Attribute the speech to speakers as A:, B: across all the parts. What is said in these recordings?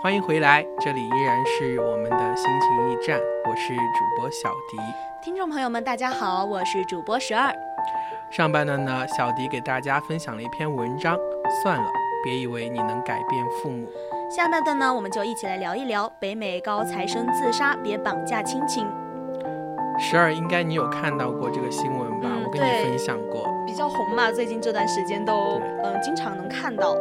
A: 欢迎回来，这里依然是我们的心情驿站，我是主播小迪。
B: 听众朋友们，大家好，我是主播十二。
A: 上半段呢，小迪给大家分享了一篇文章，算了，别以为你能改变父母。
B: 下半段呢，我们就一起来聊一聊北美高材生自杀，别绑架亲情。
A: 十二，应该你有看到过这个新闻吧？
B: 嗯
A: 我跟你分享过，
B: 比较红嘛，最近这段时间都
A: 对
B: 嗯经常能看到。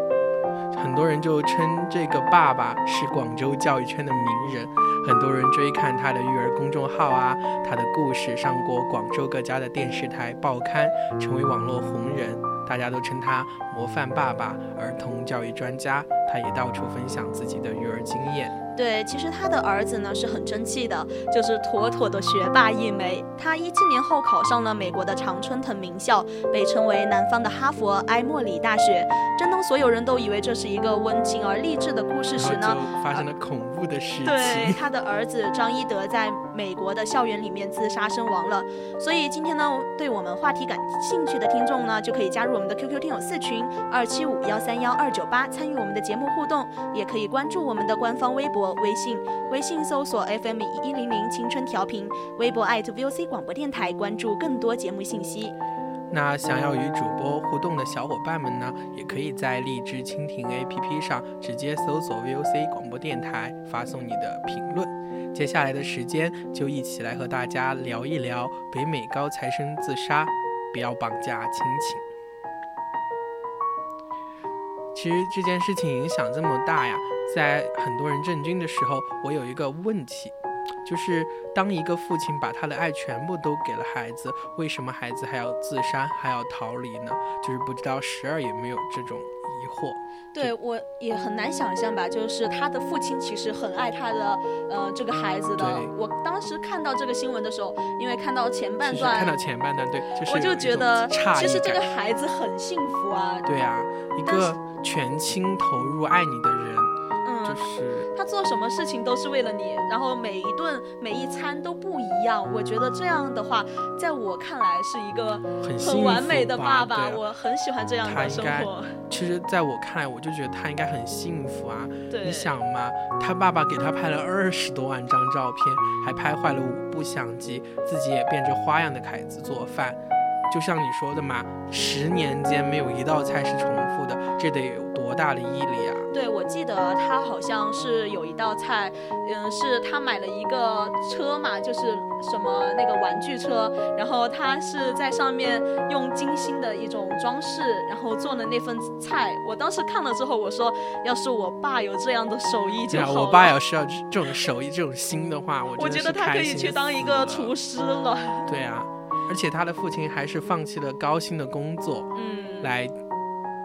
A: 很多人就称这个爸爸是广州教育圈的名人，很多人追看他的育儿公众号啊，他的故事上过广州各家的电视台、报刊，成为网络红人，大家都称他模范爸爸、儿童教育专家。他也到处分享自己的育儿经验。
B: 对，其实他的儿子呢是很争气的，就是妥妥的学霸一枚。他一七年后考上了美国的常春藤名校，被称为南方的哈佛埃默里大学。正当所有人都以为这是一个温情而励志的故事时呢，
A: 发生了恐怖的事情对。
B: 他的儿子张一德在美国的校园里面自杀身亡了。所以今天呢，对我们话题感兴趣的听众呢，就可以加入我们的 QQ 听友四群二七五幺三幺二九八，参与我们的节目互动，也可以关注我们的官方微博、微信，微信搜索 FM 一零零青春调频，微博 @VOC 广播电台，关注更多节目信息。
A: 那想要与主播互动的小伙伴们呢，也可以在荔枝蜻蜓 APP 上直接搜索 VOC 广播电台，发送你的评论。接下来的时间，就一起来和大家聊一聊北美高材生自杀，不要绑架亲情。其实这件事情影响这么大呀，在很多人震惊的时候，我有一个问题，就是当一个父亲把他的爱全部都给了孩子，为什么孩子还要自杀，还要逃离呢？就是不知道十二有没有这种疑惑。
B: 对我也很难想象吧，就是他的父亲其实很爱他的呃这个孩子的。我当时看到这个新闻的时候，因为看到前半段，
A: 看到前半段，对，就是
B: 我就觉得其实这个孩子很幸福啊。
A: 对啊，一个全心投入爱你的人，就
B: 嗯，
A: 是
B: 他做什么事情都是为了你，然后每一顿每一餐都不一样。我觉得这样的话，在我看来是一个
A: 很
B: 很完美的爸
A: 爸
B: 我很喜欢这样的生活。
A: 其实，在我看来，我就觉得他应该很幸福啊。你想嘛，他爸爸给他拍了二十多万张照片，还拍坏了五部相机，自己也变着花样的凯子做饭。就像你说的嘛，十年间没有一道菜是重复的，这得有多大的毅力啊！
B: 对，我记得他好像是有一道菜，嗯，是他买了一个车嘛，就是什么那个玩具车，然后他是在上面用精心的一种装饰，然后做的那份菜。我当时看了之后，我说，要是我爸有这样的手艺就好了。
A: 我爸要是要这种手艺、这种心的话，我
B: 我觉得他可以去当一个厨师了。
A: 对啊，而且他的父亲还是放弃了高薪的工作
B: 嗯，
A: 来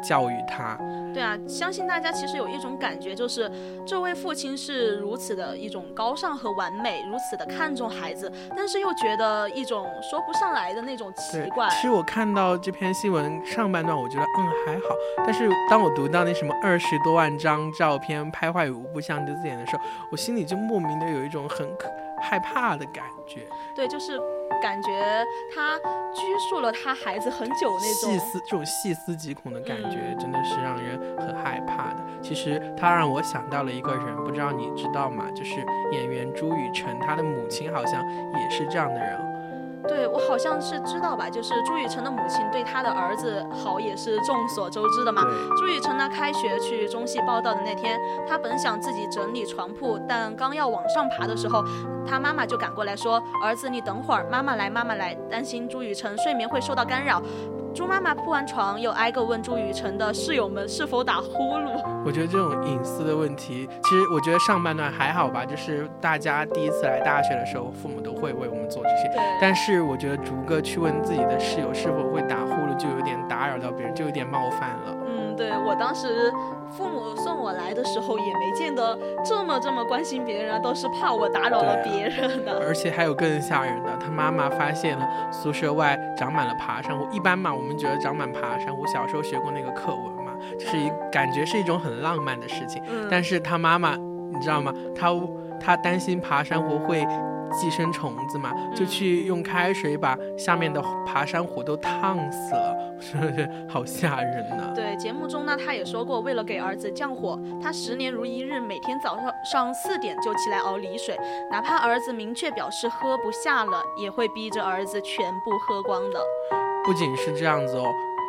A: 教育他。
B: 对啊，相信大家其实有一种感觉，就是这位父亲是如此的一种高尚和完美，如此的看重孩子，但是又觉得一种说不上来的那种奇怪。，
A: 其实我看到这篇新闻上半段，我觉得嗯还好，但是当我读到那什么二十多万张照片拍坏五部相机字眼的时候，我心里就莫名的有一种很可害怕的感觉，
B: 对，就是感觉他拘束了他孩子很久那种。
A: 细思这种细思极恐的感觉，真的是让人很害怕的。其实他让我想到了一个人，不知道你知道吗？就是演员朱雨辰，他的母亲好像也是这样的人。
B: 对我好像是知道吧，就是朱雨辰的母亲对他的儿子好也是众所周知的嘛。朱雨辰呢，开学去中戏报道的那天，他本想自己整理床铺，但刚要往上爬的时候，他妈妈就赶过来说：“儿子，你等会儿，妈妈来，妈妈来。”担心朱雨辰睡眠会受到干扰，朱妈妈铺完床，又挨个问朱雨辰的室友们是否打呼噜。
A: 我觉得这种隐私的问题，其实我觉得上半段还好吧，就是大家第一次来大学的时候，父母都会为我们做这些。
B: 对，
A: 但是我觉得逐个去问自己的室友是否会打呼噜，就有点打扰到别人，就有点冒犯了。
B: 嗯，对我当时父母送我来的时候，也没见得这么这么关心别人啊，都是怕我打扰了别人的。
A: 而且还有更吓人的，他妈妈发现了宿舍外长满了爬山虎。一般嘛，我们觉得长满爬山虎，小时候学过那个课文嘛，就是一感觉是一种很浪漫的事情。
B: 嗯，
A: 但是他妈妈，你知道吗？他他担心爬山虎会寄生虫子嘛，就
B: 嗯
A: 去用开水把下面的爬山虎都烫死了，是不是好吓人呢？
B: 对，节目中呢，他也说过，为了给儿子降火，他十年如一日，每天早上上四点就起来熬梨水，哪怕儿子明确表示喝不下了，也会逼着儿子全部喝光的。
A: 不仅是这样子哦，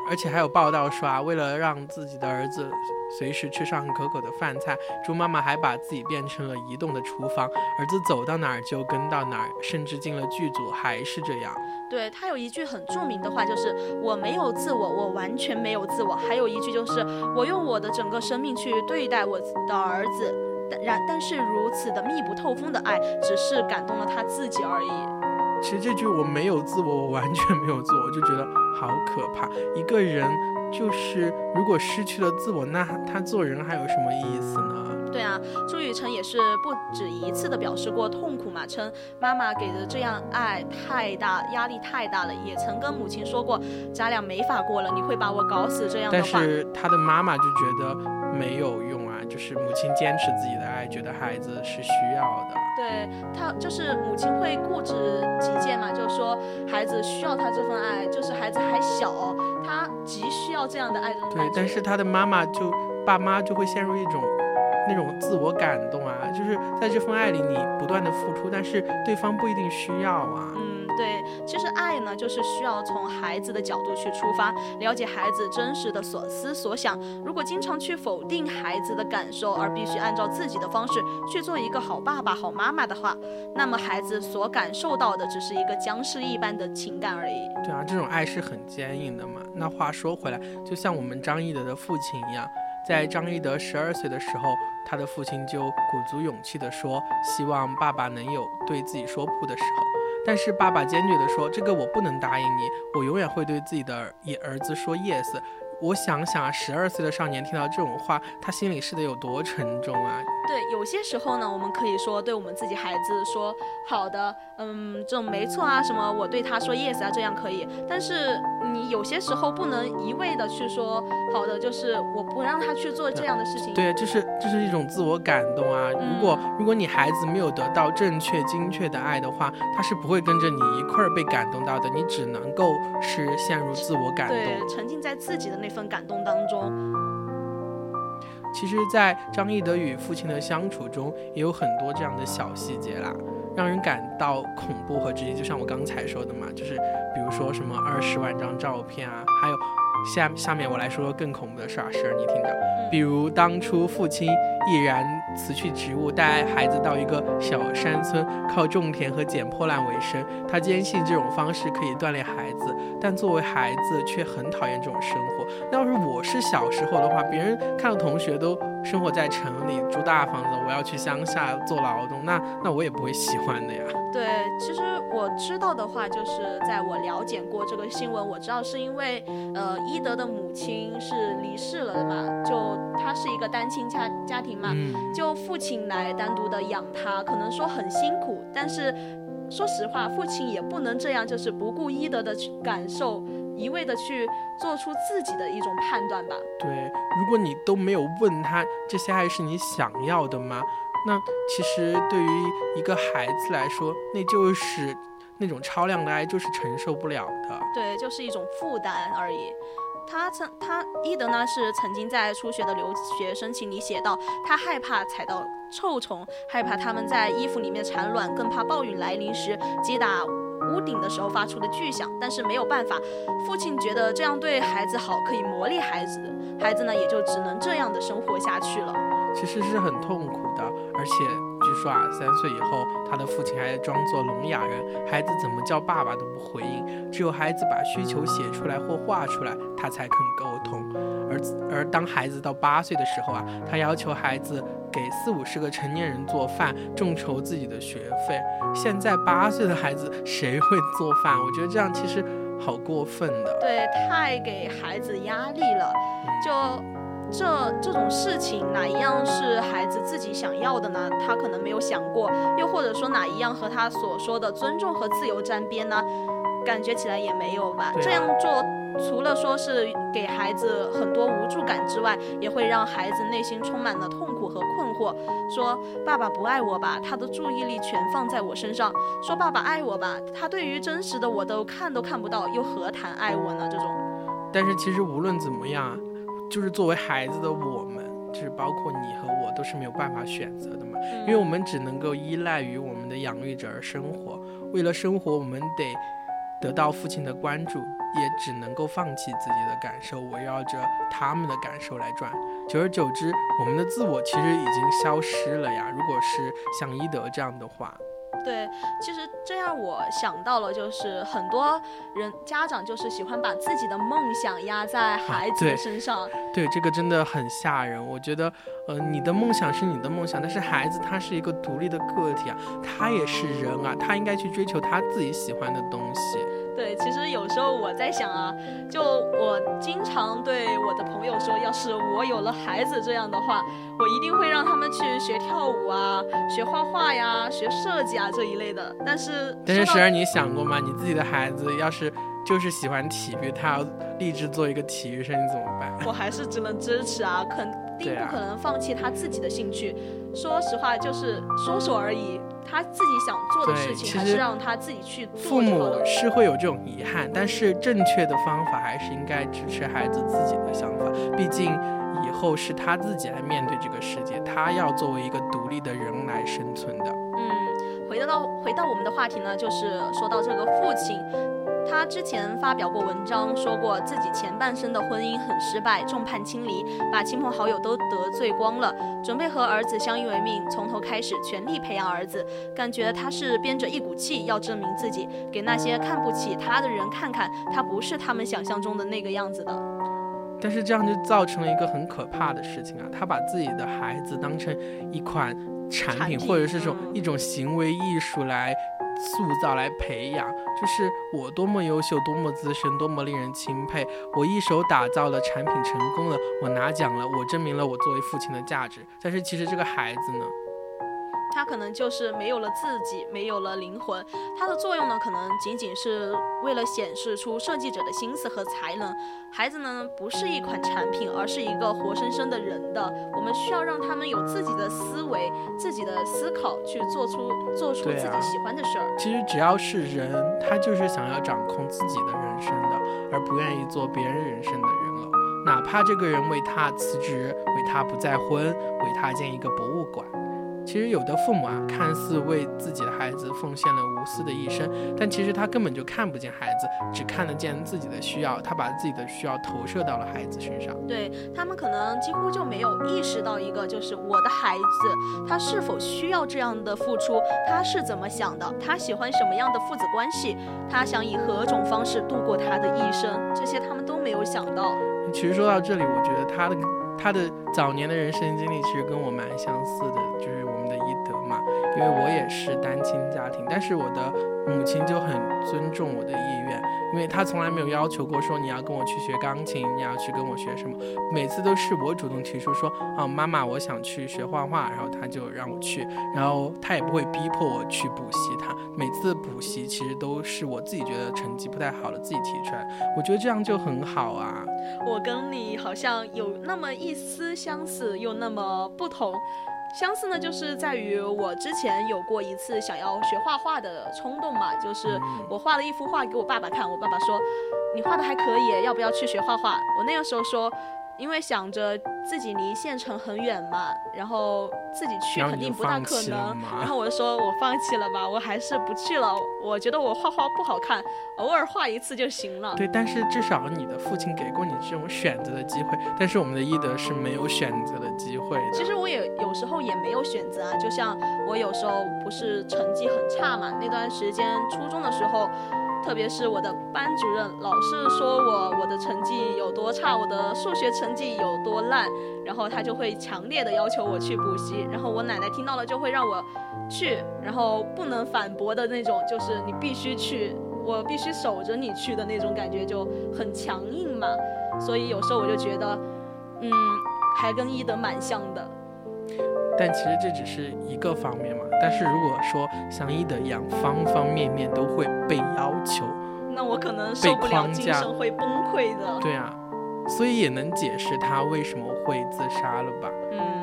A: 而且还有报道说啊，为了让自己的儿子随时吃上可口的饭菜，猪妈妈还把自己变成了移动的厨房，儿子走到哪儿就跟到哪儿，甚至进了剧组还是这样。
B: 对他有一句很著名的话，就是我没有自我，我完全没有自我。还有一句就是我用我的整个生命去对待我的儿子，但然但是如此的密不透风的爱，只是感动了他自己而已。
A: 其实这句我没有自我，我完全没有自我，我就觉得好可怕。一个人就是如果失去了自我，那他做人还有什么意思呢？
B: 对啊，朱雨辰也是不止一次的表示过痛苦嘛，称妈妈给的这样爱太大，压力太大了，也曾跟母亲说过，咱俩没法过了，你会把我搞死这样的
A: 但。是他的妈妈就觉得没有用啊，就是母亲坚持自己的爱，觉得孩子是需要的。
B: 对他就是母亲会固执己见嘛，就是说孩子需要他这份爱，就是孩子还小，他急需要这样的爱
A: 对。，但是他的妈妈就爸妈就会陷入一种那种自我感动啊，就是在这份爱里你不断的付出，但是对方不一定需要啊。
B: 嗯，对，其实爱呢，就是需要从孩子的角度去出发，了解孩子真实的所思所想。如果经常去否定孩子的感受，而必须按照自己的方式去做一个好爸爸、好妈妈的话，那么孩子所感受到的只是一个僵尸一般的情感而已。
A: 对啊，这种爱是很坚硬的嘛。那话说回来，就像我们张翼德的父亲一样，在张一德十二岁的时候，他的父亲就鼓足勇气地说，希望爸爸能有对自己说不的时候。但是爸爸坚决地说，这个我不能答应你，我永远会对自己的儿也儿子说 yes。我想想啊，十二岁的少年听到这种话，他心里是得有多沉重啊！
B: 对，有些时候呢，我们可以说对我们自己孩子说好的，嗯，这种没错啊，什么我对他说 yes 啊，这样可以。但是你有些时候不能一味的去说好的，就是我不让他去做这样的事情。
A: 对，这是这是一种自我感动啊。如果
B: 嗯
A: 如果你孩子没有得到正确精确的爱的话，他是不会跟着你一块儿被感动到的，你只能够是陷入自我感
B: 对，
A: 动。
B: 沉浸在自己的那份感动当中。
A: 其实，在张艺德与父亲的相处中，也有很多这样的小细节啦，让人感到恐怖和直接。就像我刚才说的嘛，就是比如说什么二十万张照片啊，还有下下面我来说更恐怖的事儿，是你听着。比如当初父亲毅然辞去职务，带孩子到一个小山村，靠种田和捡破烂为生。他坚信这种方式可以锻炼孩子，但作为孩子却很讨厌这种生活。那要是我是小时候的话，别人看到同学都生活在城里住大房子，我要去乡下做劳动，那那我也不会喜欢的呀。
B: 对，其实我知道的话，就是在我了解过这个新闻，我知道是因为呃伊德的母亲是离世了的嘛，就他是一个单亲家家庭嘛，
A: 嗯，
B: 就父亲来单独的养他，可能说很辛苦，但是说实话，父亲也不能这样，就是不顾伊德的去感受，一味的去做出自己的一种判断吧。
A: 对，如果你都没有问他这些爱是你想要的吗？那其实对于一个孩子来说，那就是那种超量的爱，就是承受不了的。
B: 对，就是一种负担而已。他曾他伊德呢是曾经在初学的留学申请里写到，他害怕踩到臭虫，害怕他们在衣服里面产卵，更怕暴雨来临时击打屋顶的时候发出的巨响。但是没有办法，父亲觉得这样对孩子好，可以磨砺孩子，孩子呢也就只能这样的生活下去了。
A: 其实是很痛苦的，而且据说啊，三岁以后，他的父亲还装作聋哑人，孩子怎么叫爸爸都不回应，只有孩子把需求写出来或画出来，他才肯沟通。而而当孩子到八岁的时候啊，他要求孩子给四五十个成年人做饭，众筹自己的学费。现在八岁的孩子谁会做饭？我觉得这样其实好过分的。
B: 对，太给孩子压力了，就。这这种事情哪一样是孩子自己想要的呢？他可能没有想过，又或者说哪一样和他所说的尊重和自由沾边呢？感觉起来也没有吧。这样做除了说是给孩子很多无助感之外，也会让孩子内心充满了痛苦和困惑。说爸爸不爱我吧，他的注意力全放在我身上；说爸爸爱我吧，他对于真实的我都看都看不到，又何谈爱我呢？这种。
A: 但是其实无论怎么样。就是作为孩子的我们，就是包括你和我，都是没有办法选择的嘛，因为我们只能够依赖于我们的养育者而生活。为了生活，我们得得到父亲的关注，也只能够放弃自己的感受，围绕着他们的感受来转。久而久之，我们的自我其实已经消失了呀。如果是像伊德这样的话。
B: 对，其实这让我想到了，就是很多人家长就是喜欢把自己的梦想压在孩子的身上。
A: 对，这个真的很吓人。我觉得，呃，你的梦想是你的梦想，但是孩子他是一个独立的个体啊，他也是人啊，他应该去追求他自己喜欢的东西。
B: 对，其实有时候我在想啊，就我经常对我的朋友说，要是我有了孩子这样的话，我一定会让他们去学跳舞啊，学画画呀，学设计啊这一类的。但是，
A: 但是时而你想过吗？你自己的孩子要是就是喜欢体育，他要立志做一个体育生，你怎么办？
B: 我还是只能支持啊，肯定不可能放弃他自己的兴趣。说实话，就是说说而已。他自己想做的事情，还是让他自己去做。
A: 父母是会有这种遗憾，但是正确的方法还是应该支持孩子自己的想法。毕竟以后是他自己来面对这个世界，他要作为一个独立的人来生存的。
B: 嗯，回到回到我们的话题呢，就是说到这个父亲。他之前发表过文章，说过自己前半生的婚姻很失败，众叛亲离，把亲朋好友都得罪光了，准备和儿子相依为命，从头开始，全力培养儿子。感觉他是憋着一股气，要证明自己，给那些看不起他的人看看，他不是他们想象中的那个样子的。
A: 但是这样就造成了一个很可怕的事情啊，他把自己的孩子当成一款产品，或者是种一种行为艺术来。塑造来培养，就是我多么优秀，多么资深，多么令人钦佩。我一手打造的产品成功了，我拿奖了，我证明了我作为父亲的价值。但是其实这个孩子呢？
B: 他可能就是没有了自己，没有了灵魂。它的作用呢，可能仅仅是为了显示出设计者的心思和才能。孩子呢，不是一款产品，而是一个活生生的人的。我们需要让他们有自己的思维、自己的思考，去做出做出自己喜欢的事儿。
A: 其实只要是人，他就是想要掌控自己的人生的，而不愿意做别人人生的人了。哪怕这个人为他辞职，为他不再婚，为他建一个博物馆。其实有的父母啊，看似为自己的孩子奉献了无私的一生，但其实他根本就看不见孩子，只看得见自己的需要。他把自己的需要投射到了孩子身上。
B: 对他们可能几乎就没有意识到一个，就是我的孩子他是否需要这样的付出，他是怎么想的，他喜欢什么样的父子关系，他想以何种方式度过他的一生，这些他们都没有想到。
A: 其实说到这里，我觉得他的他的早年的人生经历其实跟我蛮相似的，就是我们的一。因为我也是单亲家庭，但是我的母亲就很尊重我的意愿，因为她从来没有要求过说你要跟我去学钢琴，你要去跟我学什么，每次都是我主动提出说，啊妈妈我想去学画画，然后她就让我去，然后她也不会逼迫我去补习，她每次补习其实都是我自己觉得成绩不太好了自己提出来，我觉得这样就很好啊。
B: 我跟你好像有那么一丝相似，又那么不同。相似呢，就是在于我之前有过一次想要学画画的冲动嘛，就是我画了一幅画给我爸爸看，我爸爸说，你画的还可以，要不要去学画画？我那个时候说，因为想着自己离县城很远嘛，然后自己去肯定不大可能。然后我就说我放弃了吧，我还是不去了。我觉得我画画不好看，偶尔画一次就行了。
A: 对，但是至少你的父亲给过你这种选择的机会，但是我们的伊德是没有选择的机会的。
B: 其实我也有时候也没有选择啊，就像我有时候不是成绩很差嘛，那段时间初中的时候，特别是我的班主任老是说我我的成绩有多差，我的数学成绩有多烂，然后他就会强烈的要求我去补习，然后我奶奶听到了就会让我去，然后不能反驳的那种，就是你必须去，我必须守着你去的那种感觉就很强硬嘛，所以有时候我就觉得，嗯，还跟伊德蛮像的。
A: 但其实这只是一个方面嘛。但是如果说像一的一样，方方面面都会被要求，
B: 那我可能受不了，精神会崩溃的。
A: 对啊，所以也能解释他为什么会自杀了吧？
B: 嗯，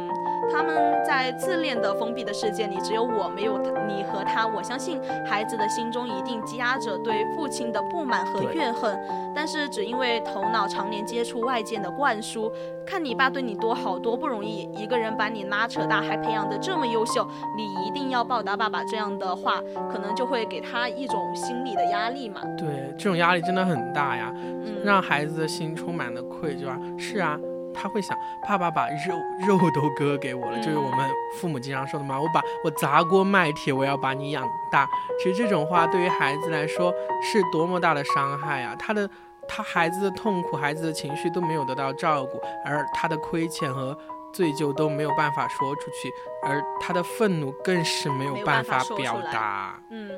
B: 他们在自恋的封闭的世界里，只有我没有他你和他。我相信孩子的心中一定积压着对父亲的不满和怨恨，但是只因为头脑常年接触外界的灌输，看你爸对你多好多不容易，一个人把你拉扯大，还培养得这么优秀，你一定要报答爸爸这样的话，可能就会给他一种心理的压力嘛。
A: 对，这种压力真的很大呀，
B: 嗯，
A: 让孩子的心充满了愧疚啊。是啊。他会想，爸爸把肉肉都割给我了，就是我们父母经常说的嘛。我把我砸锅卖铁，我要把你养大。其实这种话对于孩子来说是多么大的伤害啊！他的他孩子的痛苦、孩子的情绪都没有得到照顾，而他的亏欠和罪疚都没有办法说出去，而他的愤怒更是没有办
B: 办法
A: 表达。
B: 嗯，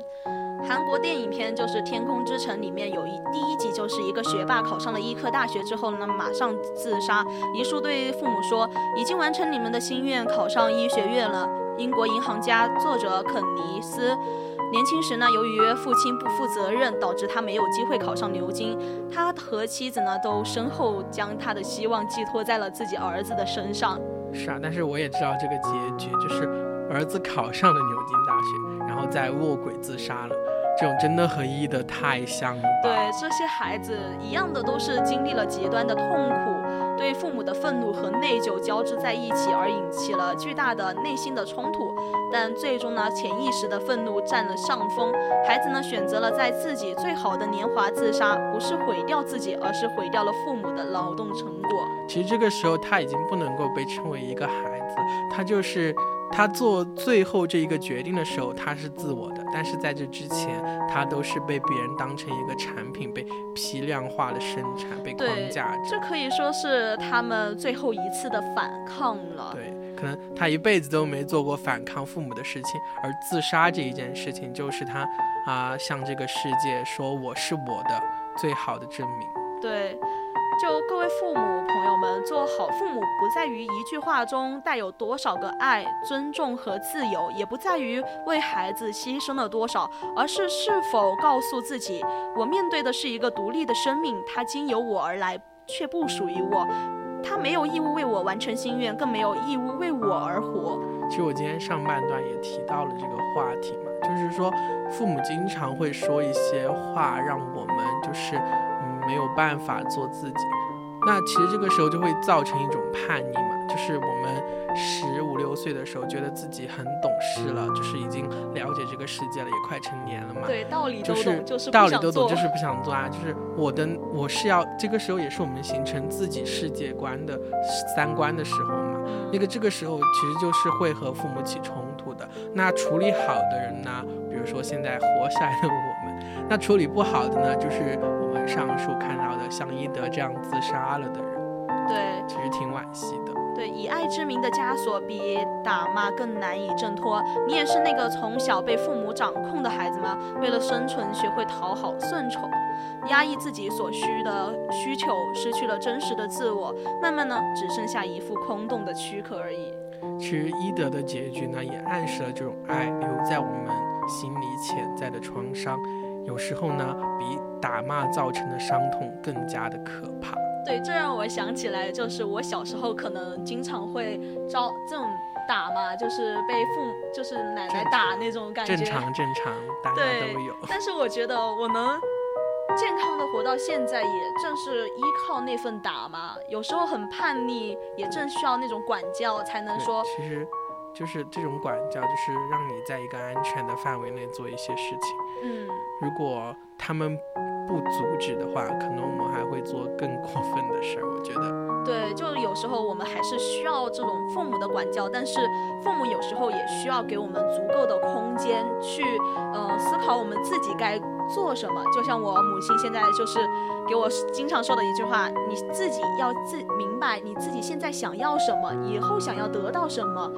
B: 韩国电影片就是《天空之城》里面有一第一集，就是一个学霸考上了医科大学之后呢，马上自杀，遗书对父母说，已经完成你们的心愿，考上医学院了。英国银行家作者肯尼斯。年轻时呢，由于父亲不负责任，导致他没有机会考上牛津。他和妻子呢，都身后将他的希望寄托在了自己儿子的身上。
A: 是啊，但是我也知道这个结局，就是儿子考上了牛津大学，然后在卧轨自杀了。这种真的和伊的太像了吧？
B: 对，这些孩子一样的都是经历了极端的痛苦，对父母的愤怒和内疚交织在一起，而引起了巨大的内心的冲突。但最终呢，潜意识的愤怒占了上风，孩子呢选择了在自己最好的年华自杀，不是毁掉自己，而是毁掉了父母的劳动成果。
A: 其实这个时候他已经不能够被称为一个孩子，他就是他做最后这一个决定的时候，他是自我的，但是在这之前，他都是被别人当成一个产品，被批量化的生产，被框架着。
B: 这可以说是他们最后一次的反抗了。
A: 对，可能他一辈子都没做过反抗父母的事情，而自杀这一件事情，就是他啊、向这个世界说我是我的最好的证明。
B: 对，就各位父母朋友们，做好父母不在于一句话中带有多少个爱、尊重和自由，也不在于为孩子牺牲了多少，而是是否告诉自己，我面对的是一个独立的生命，它经由我而来，却不属于我。他没有义务为我完成心愿，更没有义务为我而活。
A: 其实我今天上半段也提到了这个话题嘛，就是说父母经常会说一些话，让我们就是没有办法做自己。那其实这个时候就会造成一种叛逆嘛，就是我们十五六岁的时候觉得自己很懂事了，就是已经了解这个世界了，也快成年了嘛。
B: 对，道理都
A: 就
B: 懂，就是
A: 道理。都懂，就是不想做啊。就是我的，我是要这个时候也是我们形成自己世界观的三观的时候嘛。那个这个时候其实就是会和父母起冲突的。那处理好的人呢，比如说现在活下来的我们，那处理不好的呢，就是我们上述看到的像伊德这样自杀了的人，
B: 对。
A: 其实挺惋惜的。
B: 对，以爱之名的枷锁比打骂更难以挣脱。你也是那个从小被父母掌控的孩子吗？为了生存，学会讨好顺从，压抑自己所需的需求，失去了真实的自我，慢慢呢，只剩下一副空洞的躯壳而已。
A: 其实伊德的结局呢，也暗示了这种爱留在我们心里潜在的创伤，有时候呢，比打骂造成的伤痛更加的可怕。
B: 对，这让我想起来，就是我小时候可能经常会遭这种打嘛，就是被父母，就是奶奶打那种感觉。
A: 正常正常，大家都有。
B: 但是我觉得我能健康的活到现在，也正是依靠那份打嘛。有时候很叛逆，也正需要那种管教，才能说
A: 其实就是这种管教，就是让你在一个安全的范围内做一些事情。
B: 嗯。
A: 如果他们不阻止的话，可能我们还会做更过分的事儿。我觉得，
B: 对，就有时候我们还是需要这种父母的管教，但是父母有时候也需要给我们足够的空间去，呃，思考我们自己该做什么。就像我母亲现在就是给我经常说的一句话：你自己要自明白你自己现在想要什么，以后想要得到什么。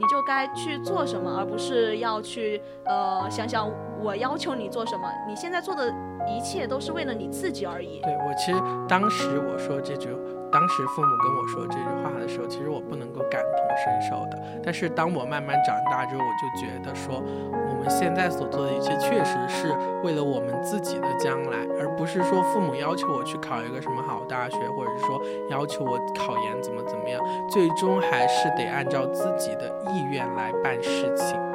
B: 你就该去做什么，而不是要去呃想想我要求你做什么。你现在做的一切都是为了你自己而已。
A: 对我其实当时我说这句，当时父母跟我说这句话的时候，其实我不能够感同身受的。但是当我慢慢长大之后，我就觉得说，我们现在所做的一切确实是为了我们自己的将来，而不是说父母要求我去考一个什么好大学，或者是说要求我考研怎么怎么样，最终还是得按照自己的意愿来办事情。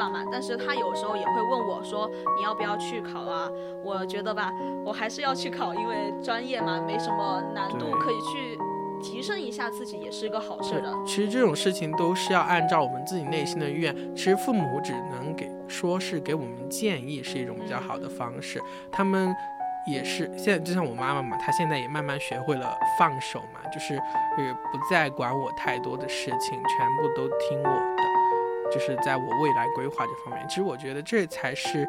B: 法嘛，但是他有时候也会问我说你要不要去考啊？我觉得吧，我还是要去考，因为专业嘛没什么难度，可以去提升一下自己，也是一个好事的。
A: 其实这种事情都是要按照我们自己内心的意愿。其实父母只能给说是给我们建议，是一种比较好的方式。他们也是现在就像我妈妈嘛，她现在也慢慢学会了放手嘛，就是呃不再管我太多的事情，全部都听我的。就是在我未来规划这方面，其实我觉得这才是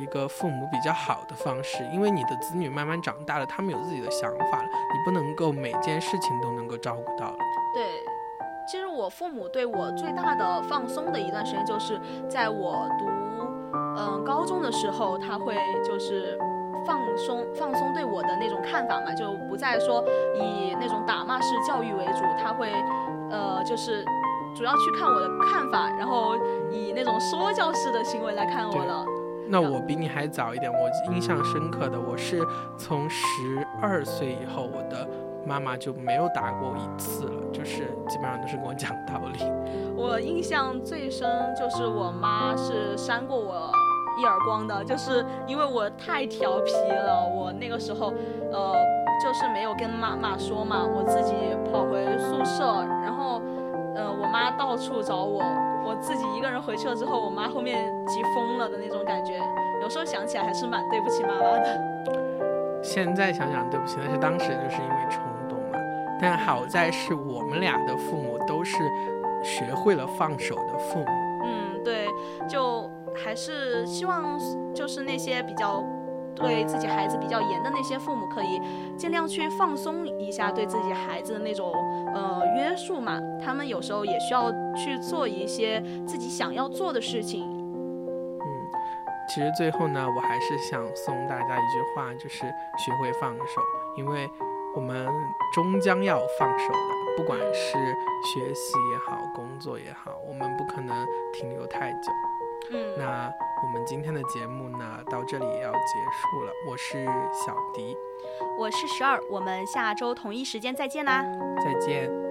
A: 一个父母比较好的方式，因为你的子女慢慢长大了，他们有自己的想法了，你不能够每件事情都能够照顾到了。
B: 对，其实我父母对我最大的放松的一段时间，就是在我读嗯、高中的时候，他会就是放松放松对我的那种看法嘛，就不再说以那种打骂式教育为主，他会呃就是主要去看我的看法，然后以那种说教式的行为来看我
A: 对
B: 了。
A: 那我比你还早一点，我印象深刻的，我是从十二岁以后，我的妈妈就没有打过我一次了，就是基本上都是跟我讲道理。
B: 我印象最深就是我妈是扇过我一耳光的，就是因为我太调皮了。我那个时候，呃，就是没有跟妈妈说嘛，我自己跑回宿舍，然后，呃，我妈到处找我，我自己一个人回去了之后，我妈后面急疯了的那种感觉。有时候想起来还是蛮对不起妈妈的。
A: 现在想想对不起，但是当时就是因为冲动嘛。但好在是我们俩的父母都是学会了放手的父母。
B: 嗯，对，就还是希望就是那些比较对自己孩子比较严的那些父母，可以尽量去放松一下对自己孩子的那种呃约束嘛。他们有时候也需要去做一些自己想要做的事情。
A: 嗯，其实最后呢，我还是想送大家一句话，就是学会放手，因为我们终将要放手的，不管是学习也好，工作也好，我们不可能停留太久。
B: 嗯，
A: 那我们今天的节目呢，到这里也要结束了。我是小迪，
B: 我是十二，我们下周同一时间再见啦。
A: 再见。